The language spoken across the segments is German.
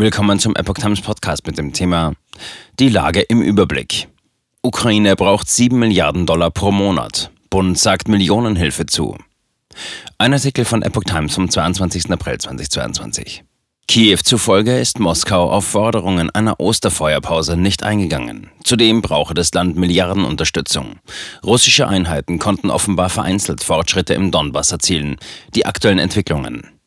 Willkommen zum Epoch Times Podcast mit dem Thema Die Lage im Überblick. Ukraine braucht 7 Milliarden Dollar pro Monat. Bund sagt Millionenhilfe zu. Ein Artikel von Epoch Times vom 22. April 2022. Kiew zufolge ist Moskau auf Forderungen einer Osterfeuerpause nicht eingegangen. Zudem brauche das Land Milliardenunterstützung. Russische Einheiten konnten offenbar vereinzelt Fortschritte im Donbass erzielen. Die aktuellen Entwicklungen.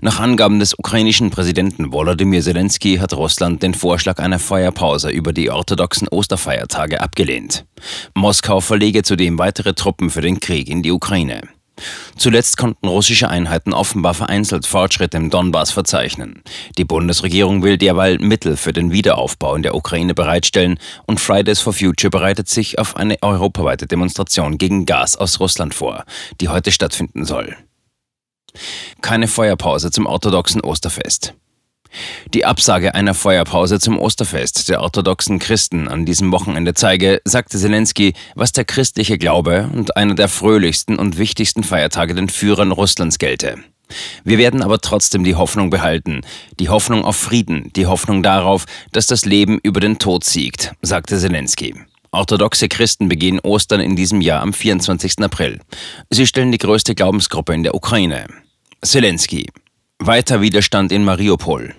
Nach Angaben des ukrainischen Präsidenten Volodymyr Zelensky hat Russland den Vorschlag einer Feuerpause über die orthodoxen Osterfeiertage abgelehnt. Moskau verlege zudem weitere Truppen für den Krieg in die Ukraine. Zuletzt konnten russische Einheiten offenbar vereinzelt Fortschritte im Donbass verzeichnen. Die Bundesregierung will derweil Mittel für den Wiederaufbau in der Ukraine bereitstellen und Fridays for Future bereitet sich auf eine europaweite Demonstration gegen Gas aus Russland vor, die heute stattfinden soll. Keine Feuerpause zum orthodoxen Osterfest. Die Absage einer Feuerpause zum Osterfest der orthodoxen Christen an diesem Wochenende zeige, sagte Zelensky, was der christliche Glaube und einer der fröhlichsten und wichtigsten Feiertage den Führern Russlands gelte. Wir werden aber trotzdem die Hoffnung behalten, die Hoffnung auf Frieden, die Hoffnung darauf, dass das Leben über den Tod siegt, sagte Zelensky. Orthodoxe Christen begehen Ostern in diesem Jahr am 24. April. Sie stellen die größte Glaubensgruppe in der Ukraine. Zelensky. Weiter Widerstand in Mariupol.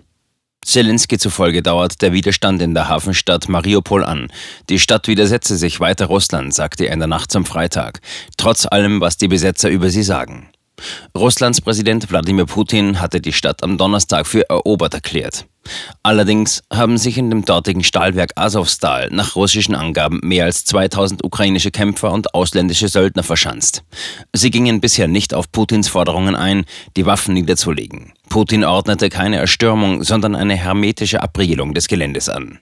Zelensky zufolge dauert der Widerstand in der Hafenstadt Mariupol an. Die Stadt widersetze sich weiter Russland, sagte er in der Nacht zum Freitag, trotz allem, was die Besetzer über sie sagen. Russlands Präsident Wladimir Putin hatte die Stadt am Donnerstag für erobert erklärt. Allerdings haben sich in dem dortigen Stahlwerk Azovstal nach russischen Angaben mehr als 2000 ukrainische Kämpfer und ausländische Söldner verschanzt. Sie gingen bisher nicht auf Putins Forderungen ein, die Waffen niederzulegen. Putin ordnete keine Erstürmung, sondern eine hermetische Abriegelung des Geländes an.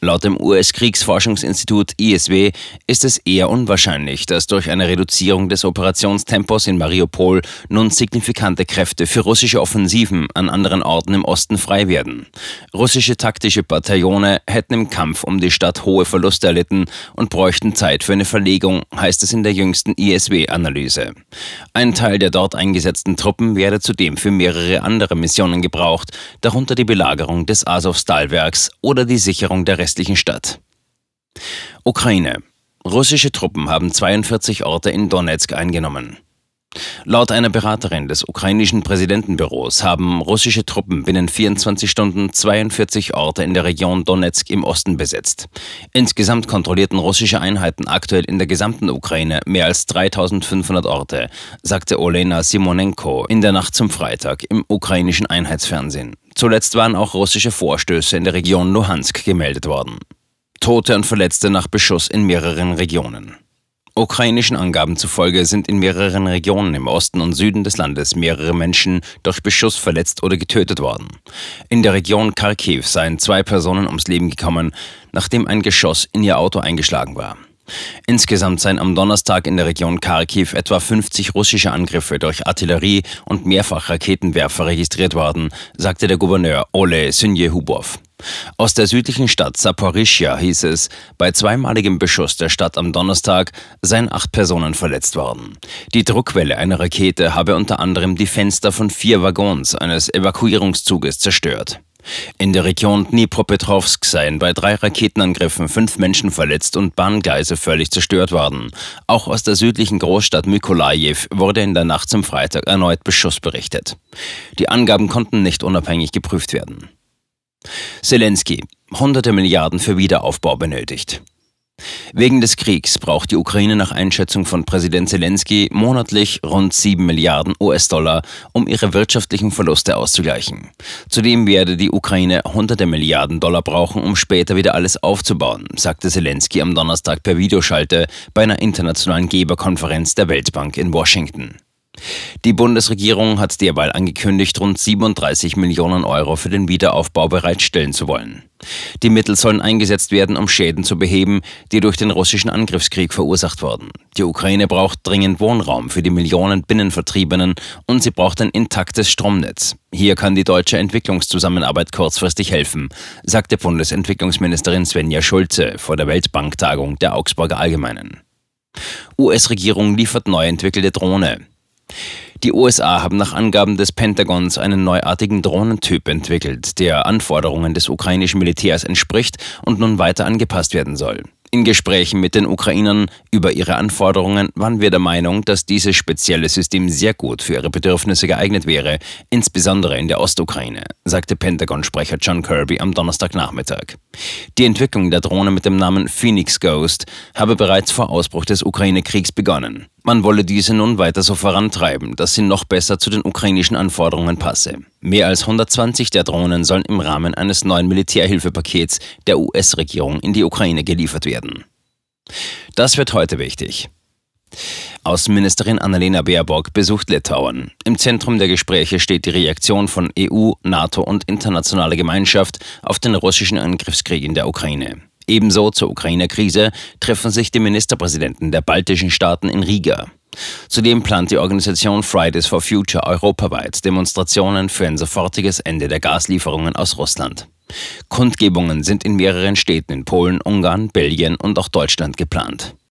Laut dem US-Kriegsforschungsinstitut ISW ist es eher unwahrscheinlich, dass durch eine Reduzierung des Operationstempos in Mariupol nun signifikante Kräfte für russische Offensiven an anderen Orten im Osten frei werden. Russische taktische Bataillone hätten im Kampf um die Stadt hohe Verluste erlitten und bräuchten Zeit für eine Verlegung, heißt es in der jüngsten ISW-Analyse. Ein Teil der dort eingesetzten Truppen werde zudem für mehrere andere Missionen gebraucht, darunter die Belagerung des Azov-Stahlwerks oder die Sicherung Bevölkerung der restlichen Stadt. Ukraine. Russische Truppen haben 42 Orte in Donetsk eingenommen. Laut einer Beraterin des ukrainischen Präsidentenbüros haben russische Truppen binnen 24 Stunden 42 Orte in der Region Donetsk im Osten besetzt. Insgesamt kontrollierten russische Einheiten aktuell in der gesamten Ukraine mehr als 3500 Orte, sagte Olena Simonenko in der Nacht zum Freitag im ukrainischen Einheitsfernsehen. Zuletzt waren auch russische Vorstöße in der Region Luhansk gemeldet worden. Tote und Verletzte nach Beschuss in mehreren Regionen. Ukrainischen Angaben zufolge sind in mehreren Regionen im Osten und Süden des Landes mehrere Menschen durch Beschuss verletzt oder getötet worden. In der Region Kharkiv seien zwei Personen ums Leben gekommen, nachdem ein Geschoss in ihr Auto eingeschlagen war. Insgesamt seien am Donnerstag in der Region Kharkiv etwa 50 russische Angriffe durch Artillerie und mehrfach Raketenwerfer registriert worden, sagte der Gouverneur Ole Synjehubov. Aus der südlichen Stadt Saporischia hieß es, bei zweimaligem Beschuss der Stadt am Donnerstag seien acht Personen verletzt worden. Die Druckwelle einer Rakete habe unter anderem die Fenster von vier Waggons eines Evakuierungszuges zerstört. In der Region Dnipropetrovsk seien bei drei Raketenangriffen fünf Menschen verletzt und Bahngleise völlig zerstört worden. Auch aus der südlichen Großstadt Mykolajiw wurde in der Nacht zum Freitag erneut Beschuss berichtet. Die Angaben konnten nicht unabhängig geprüft werden. Zelensky, hunderte Milliarden für Wiederaufbau benötigt. Wegen des Kriegs braucht die Ukraine nach Einschätzung von Präsident Zelensky monatlich rund 7 Milliarden US-Dollar, um ihre wirtschaftlichen Verluste auszugleichen. Zudem werde die Ukraine hunderte Milliarden Dollar brauchen, um später wieder alles aufzubauen, sagte Zelensky am Donnerstag per Videoschalte bei einer internationalen Geberkonferenz der Weltbank in Washington. Die Bundesregierung hat derweil angekündigt, rund 37 Millionen Euro für den Wiederaufbau bereitstellen zu wollen. Die Mittel sollen eingesetzt werden, um Schäden zu beheben, die durch den russischen Angriffskrieg verursacht wurden. Die Ukraine braucht dringend Wohnraum für die Millionen Binnenvertriebenen und sie braucht ein intaktes Stromnetz. Hier kann die deutsche Entwicklungszusammenarbeit kurzfristig helfen, sagte Bundesentwicklungsministerin Svenja Schulze vor der Weltbanktagung der Augsburger Allgemeinen. US-Regierung liefert neu entwickelte Drohne. Die USA haben nach Angaben des Pentagons einen neuartigen Drohnentyp entwickelt, der Anforderungen des ukrainischen Militärs entspricht und nun weiter angepasst werden soll. In Gesprächen mit den Ukrainern über ihre Anforderungen waren wir der Meinung, dass dieses spezielle System sehr gut für ihre Bedürfnisse geeignet wäre, insbesondere in der Ostukraine, sagte Pentagon-Sprecher John Kirby am Donnerstagnachmittag. Die Entwicklung der Drohne mit dem Namen Phoenix Ghost habe bereits vor Ausbruch des Ukraine-Kriegs begonnen. Man wolle diese nun weiter so vorantreiben, dass sie noch besser zu den ukrainischen Anforderungen passe. Mehr als 120 der Drohnen sollen im Rahmen eines neuen Militärhilfepakets der US-Regierung in die Ukraine geliefert werden. Das wird heute wichtig. Außenministerin Annalena Baerbock besucht Litauen. Im Zentrum der Gespräche steht die Reaktion von EU, NATO und internationaler Gemeinschaft auf den russischen Angriffskrieg in der Ukraine. Ebenso zur Ukraine-Krise treffen sich die Ministerpräsidenten der baltischen Staaten in Riga. Zudem plant die Organisation Fridays for Future europaweit Demonstrationen für ein sofortiges Ende der Gaslieferungen aus Russland. Kundgebungen sind in mehreren Städten in Polen, Ungarn, Belgien und auch Deutschland geplant.